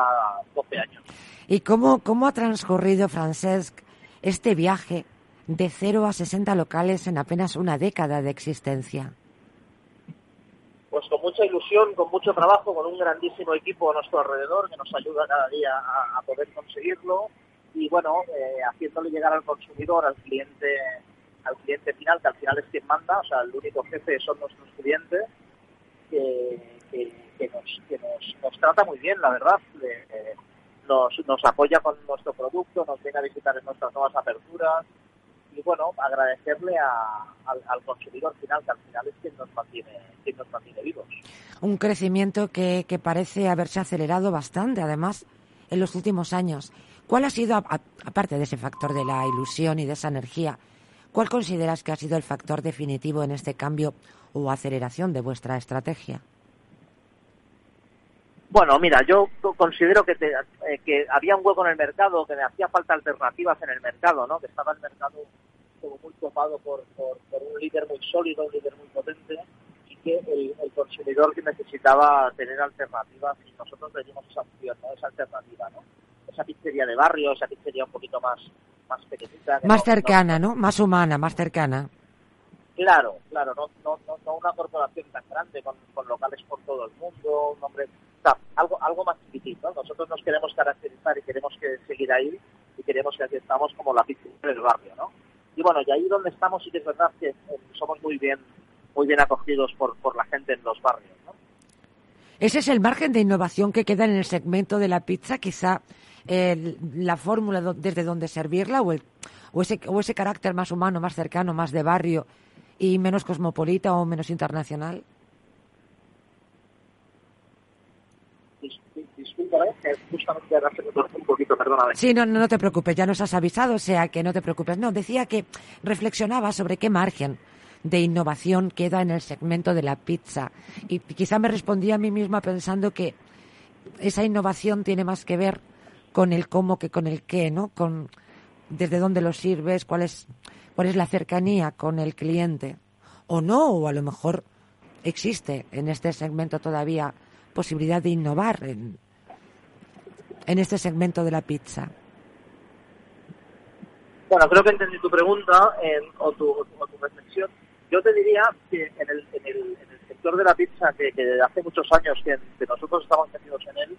12 años. ¿Y cómo, cómo ha transcurrido, Francesc, este viaje de 0 a 60 locales en apenas una década de existencia? Pues con mucha ilusión, con mucho trabajo, con un grandísimo equipo a nuestro alrededor que nos ayuda cada día a, a poder conseguirlo y bueno, eh, haciéndole llegar al consumidor, al cliente, al cliente final, que al final es quien manda, o sea, el único jefe son nuestros clientes, que, que, nos, que nos, nos, trata muy bien, la verdad. Eh, nos, nos apoya con nuestro producto, nos viene a visitar en nuestras nuevas aperturas, y bueno, agradecerle a, al, al, consumidor final, que al final es quien nos mantiene, quien nos mantiene vivos. Un crecimiento que, que parece haberse acelerado bastante, además, en los últimos años. ¿Cuál ha sido, aparte de ese factor de la ilusión y de esa energía, cuál consideras que ha sido el factor definitivo en este cambio o aceleración de vuestra estrategia? Bueno, mira, yo considero que, te, eh, que había un hueco en el mercado, que me hacía falta alternativas en el mercado, ¿no? Que estaba el mercado como muy topado por, por, por un líder muy sólido, un líder muy potente, y que el, consumidor que necesitaba tener alternativas, y nosotros le esa opción, ¿no? Esa alternativa, ¿no? Esa pizzería de barrio, esa pizzería un poquito más, más pequeñita. Más no, cercana, no, ¿no? Más humana, más cercana. Claro, claro, no, no, no, no una corporación tan grande con, con locales por todo el mundo, un hombre o sea, algo, algo más chiquitito. Nosotros nos queremos caracterizar y queremos que seguir ahí y queremos que aquí estamos como la pizzería del barrio, ¿no? Y bueno, y ahí donde estamos sí que es verdad que eh, somos muy bien, muy bien acogidos por, por la gente en los barrios, ¿no? Ese es el margen de innovación que queda en el segmento de la pizza, quizá eh, la fórmula do, desde donde servirla o, el, o, ese, o ese carácter más humano, más cercano, más de barrio y menos cosmopolita o menos internacional. discúlpame, justamente ahora se me un poquito, perdóname. Sí, no, no te preocupes, ya nos has avisado, o sea que no te preocupes. No, decía que reflexionaba sobre qué margen de innovación queda en el segmento de la pizza. Y quizá me respondía a mí misma pensando que esa innovación tiene más que ver con el cómo que con el qué, ¿no? Con desde dónde lo sirves, cuál es, cuál es la cercanía con el cliente. O no, o a lo mejor existe en este segmento todavía posibilidad de innovar en, en este segmento de la pizza? Bueno, creo que entendí tu pregunta eh, o, tu, reflexión. Yo te diría que en el, en el, en el sector de la pizza, que, que hace muchos años que, que nosotros estamos metidos en él,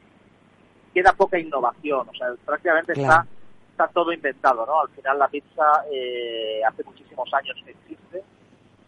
queda poca innovación. O sea, prácticamente Claro. está, está todo inventado, ¿no? Al final la pizza eh, hace muchísimos años que existe,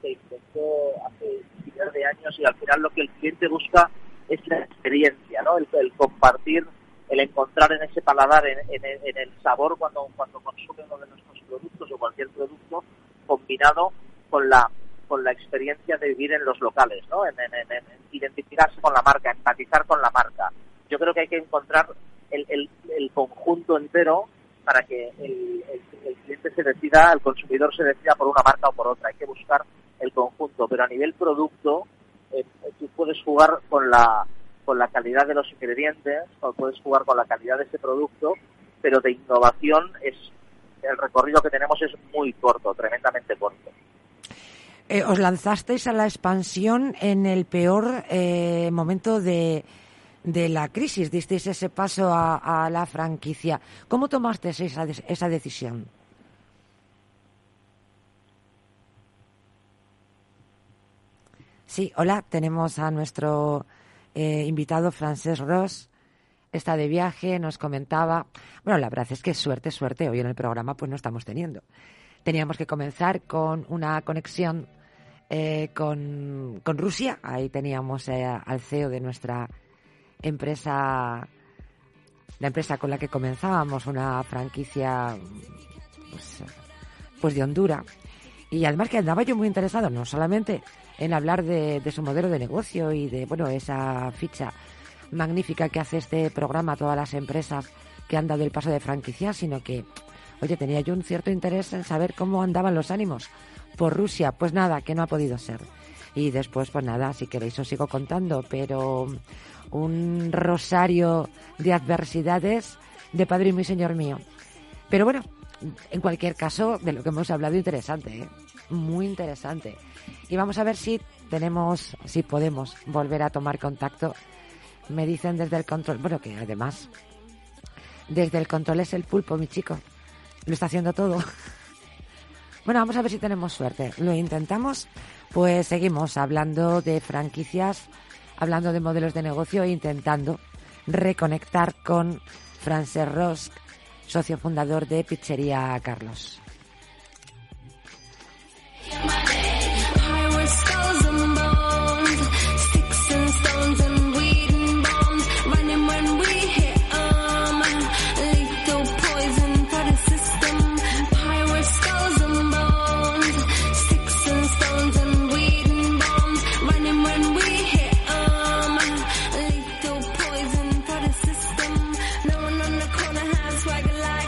se inventó hace miles de años y al final lo que el cliente busca es la experiencia, ¿no? El, el compartir, el encontrar en ese paladar, en, en el- en el sabor cuando, cuando consume uno de nuestros productos o cualquier producto combinado con la con la experiencia de vivir en los locales, ¿no? En, en- en- en identificarse con la marca, empatizar con la marca. Yo creo que hay que encontrar el, el- conjunto entero para que el, el- el cliente se decida, el consumidor se decida por una marca o por otra. Hay que buscar el conjunto, pero a nivel producto, eh, tú puedes jugar con la con la calidad de los ingredientes, o puedes jugar con la calidad de ese producto, pero de innovación es el recorrido que tenemos es muy corto, tremendamente corto. Eh, os lanzasteis a la expansión en el peor eh, momento de, de la crisis, disteis ese paso a, a la franquicia. ¿Cómo tomasteis esa, esa decisión? Sí, hola, tenemos a nuestro eh, invitado Francés Ross. Está de viaje, nos comentaba. Bueno, la verdad es que suerte, suerte, hoy en el programa pues no estamos teniendo. Teníamos que comenzar con una conexión eh, con, con Rusia. Ahí teníamos eh, al CEO de nuestra empresa, la empresa con la que comenzábamos, una franquicia pues, pues de Honduras. Y además que andaba yo muy interesado, no solamente en hablar de, de su modelo de negocio y de bueno esa ficha magnífica que hace este programa a todas las empresas que han dado el paso de franquicia, sino que, oye, tenía yo un cierto interés en saber cómo andaban los ánimos por Rusia. Pues nada, que no ha podido ser. Y después, pues nada, si queréis os sigo contando, pero un rosario de adversidades de Padre y mi Señor mío. Pero bueno, en cualquier caso, de lo que hemos hablado, interesante, ¿eh? muy interesante. Y vamos a ver si tenemos, si podemos volver a tomar contacto. Me dicen desde el control, bueno, que además, desde el control es el pulpo, mi chico. Lo está haciendo todo. Bueno, vamos a ver si tenemos suerte. Lo intentamos, pues seguimos hablando de franquicias, hablando de modelos de negocio e intentando reconectar con Frances Rosk, socio fundador de Pizzería Carlos.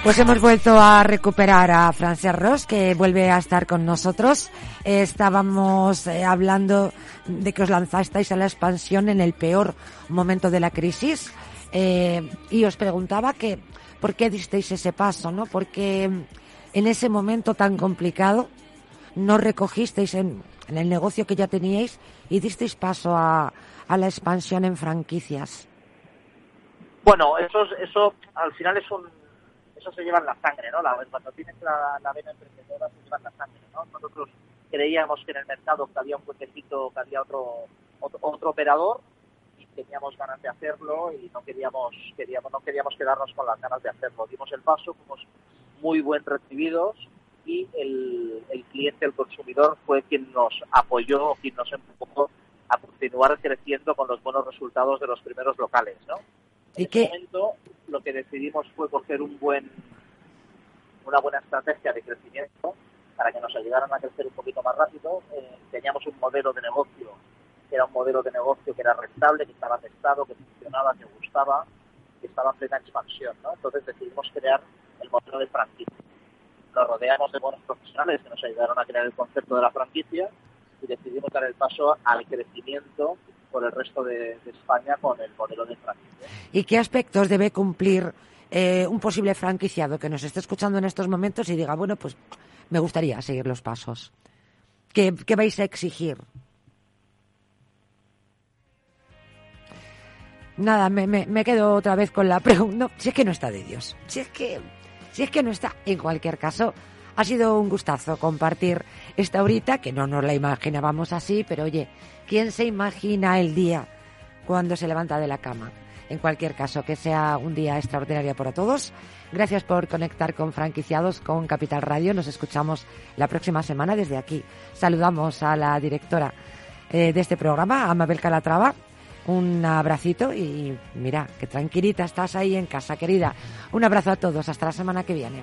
Pues hemos vuelto a recuperar a Francia Ross, que vuelve a estar con nosotros. Estábamos eh, hablando de que os lanzasteis a la expansión en el peor momento de la crisis. Eh, y os preguntaba que, ¿por qué disteis ese paso, no? Porque en ese momento tan complicado no recogisteis en, el negocio que ya teníais y disteis paso a, a la expansión en franquicias. Bueno, eso, es- eso al final es un, eso se lleva en la sangre, ¿no? Cuando tienes la, la vena emprendedora se lleva en la sangre, ¿no? Nosotros creíamos que en el mercado que había un huequecito, que había otro, otro, otro operador y teníamos ganas de hacerlo y no queríamos, queríamos, no queríamos quedarnos con las ganas de hacerlo. Dimos el paso, fuimos muy buen recibidos y el, el cliente, el consumidor fue quien nos apoyó, quien nos empujó a continuar creciendo con los buenos resultados de los primeros locales, ¿no? ¿Y en qué? ese momento lo que decidimos fue coger un buen una buena estrategia de crecimiento para que nos ayudaran a crecer un poquito más rápido. Eh, teníamos un modelo de negocio que era un modelo de negocio que era rentable, que estaba testado, que funcionaba, que gustaba, que estaba en plena expansión. ¿no? Entonces decidimos crear el modelo de franquicia. Nos rodeamos de buenos profesionales que nos ayudaron a crear el concepto de la franquicia y decidimos dar el paso al crecimiento por el resto de, España con el modelo de franquicia. ¿Y qué aspectos debe cumplir eh, un posible franquiciado que nos esté escuchando en estos momentos y diga, bueno, pues me gustaría seguir los pasos? ¿Qué, vais a exigir? Nada, me, me, me quedo otra vez con la pregunta. Si es que no está de Dios. Si es que, si es que no está. En cualquier caso, Ha sido un gustazo compartir esta horita, que no nos la imaginábamos así, pero oye, ¿quién se imagina el día cuando se levanta de la cama? En cualquier caso, que sea un día extraordinario para todos. Gracias por conectar con franquiciados con Capital Radio. Nos escuchamos la próxima semana desde aquí. Saludamos a la directora eh, de este programa, a Mabel Calatrava. Un abracito y mira, que tranquilita estás ahí en casa, querida. Un abrazo a todos. Hasta la semana que viene.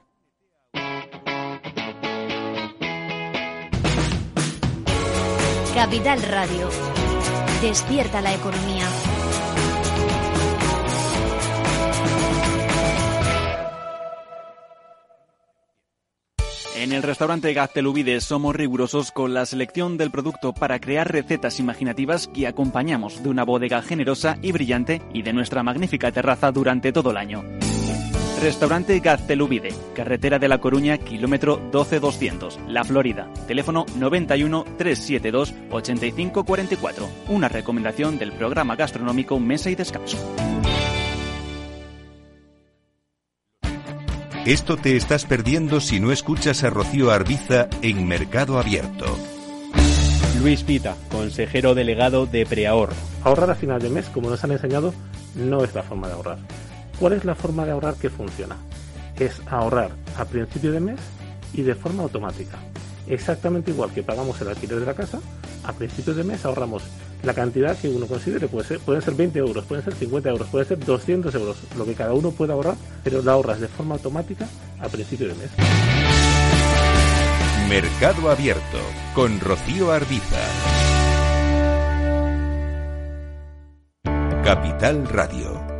Capital Radio. Despierta la economía. En el restaurante Gaztelubides somos rigurosos con la selección del producto para crear recetas imaginativas que acompañamos de una bodega generosa y brillante y de nuestra magnífica terraza durante todo el año. Restaurante Gaztelubide, carretera de La Coruña, kilómetro 12200, La Florida. Teléfono 91 372 8544. Una recomendación del programa gastronómico Mesa y Descanso. Esto te estás perdiendo si no escuchas a Rocío Arbiza en Mercado Abierto. Luis Pita, consejero delegado de Preahorro. Ahorrar a final de mes, como nos han enseñado, no es la forma de ahorrar. ¿Cuál es la forma de ahorrar que funciona? Es ahorrar a principio de mes y de forma automática. Exactamente igual que pagamos el alquiler de la casa, a principios de mes ahorramos la cantidad que uno considere. Puede ser, pueden ser 20 euros, pueden ser 50 euros, pueden ser 200 euros, lo que cada uno pueda ahorrar, pero la ahorras de forma automática a principio de mes. Mercado Abierto con Rocío Arbiza. Capital Radio,